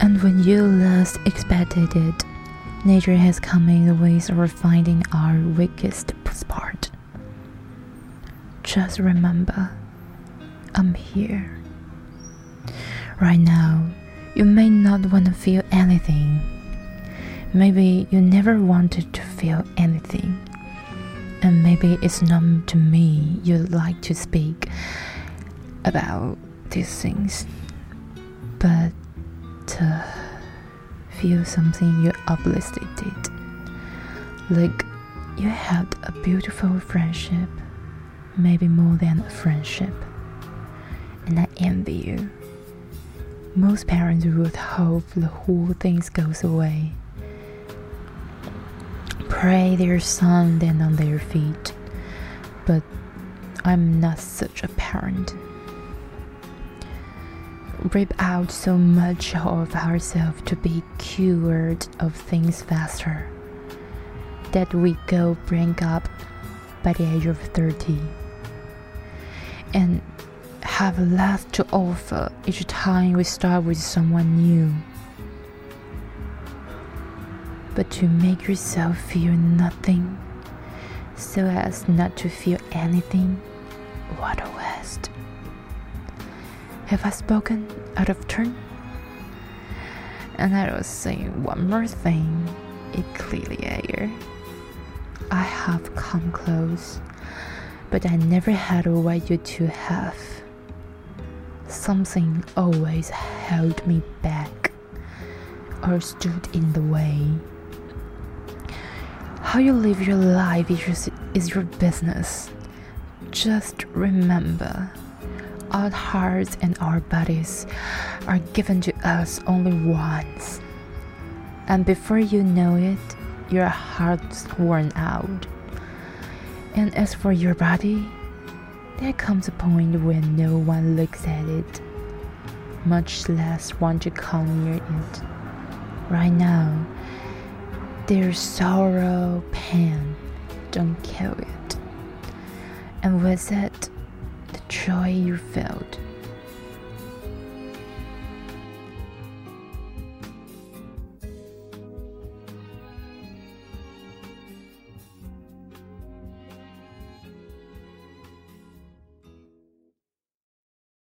And when you least expected it, nature has come in the ways of finding our weakest spot. Just remember, I'm here. Right now, you may not want to feel anything. Maybe you never wanted to feel anything. And maybe it's not to me you'd like to speak about these things. But to feel something you uplifted like you had a beautiful friendship. Maybe more than a friendship. And i envy you. Most parents would hope the whole thing goes away pray their son then on their feet. But i'm not such a parent. Rip out so much of ourselves to be cured of things faster. That we go bring up by the age of 30 and have less to offer each time we start with someone new. But to make yourself feel nothing so as not to feel anything, what a waste. Have I spoken out of turn? And I will say one more thing, Ecclesia. I have come close, but I never had what you two have. Something always held me back or stood in the way. How you live your life is your, business. Just remember our hearts and our bodies are given to us only once. And before you know it, your heart's worn out. And as for your body, there comes a point when no one looks at it, much less want to come near it. Right now, there's sorrow, pain, don't kill it. And with it, the joy you felt